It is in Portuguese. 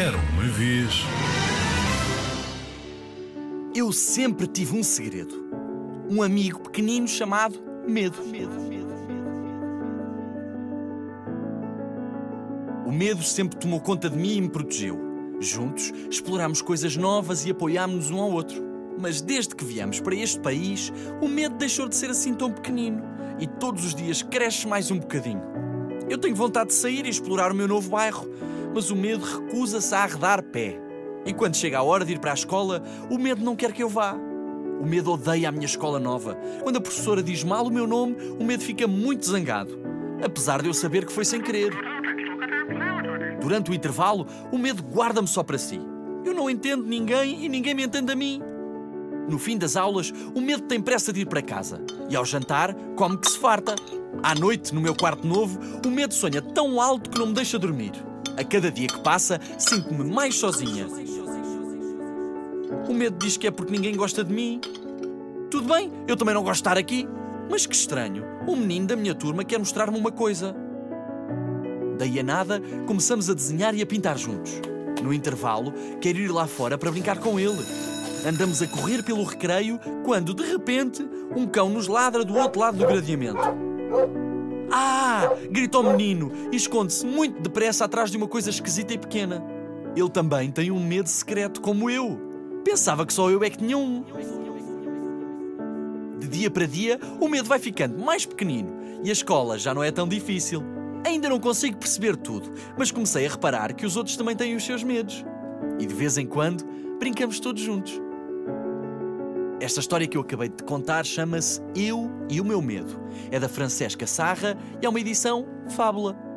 Era uma vez. Eu sempre tive um segredo. Um amigo pequenino chamado Medo. O medo sempre tomou conta de mim e me protegeu. Juntos, explorámos coisas novas e apoiámos-nos um ao outro. Mas desde que viemos para este país, o medo deixou de ser assim tão pequenino e todos os dias cresce mais um bocadinho. Eu tenho vontade de sair e explorar o meu novo bairro, mas o medo recusa-se a arredar pé. E quando chega a hora de ir para a escola, o medo não quer que eu vá. O medo odeia a minha escola nova. Quando a professora diz mal o meu nome, o medo fica muito zangado. Apesar de eu saber que foi sem querer. Durante o intervalo, o medo guarda-me só para si. Eu não entendo ninguém e ninguém me entende a mim. No fim das aulas, o medo tem pressa de ir para casa. E ao jantar, come que se farta. À noite, no meu quarto novo, o medo sonha tão alto que não me deixa dormir. A cada dia que passa, sinto-me mais sozinha. O medo diz que é porque ninguém gosta de mim. Tudo bem, eu também não gosto de estar aqui. Mas que estranho, um menino da minha turma quer mostrar-me uma coisa. Daí a nada, começamos a desenhar e a pintar juntos. No intervalo, quero ir lá fora para brincar com ele. Andamos a correr pelo recreio quando, de repente, um cão nos ladra do outro lado do gradeamento. Ah! gritou o menino e esconde-se muito depressa atrás de uma coisa esquisita e pequena. Ele também tem um medo secreto como eu. Pensava que só eu é que tinha um. De dia para dia, o medo vai ficando mais pequenino e a escola já não é tão difícil. Ainda não consigo perceber tudo, mas comecei a reparar que os outros também têm os seus medos. E de vez em quando, brincamos todos juntos. Esta história que eu acabei de contar chama-se Eu e o Meu Medo. É da Francesca Sarra e é uma edição Fábula.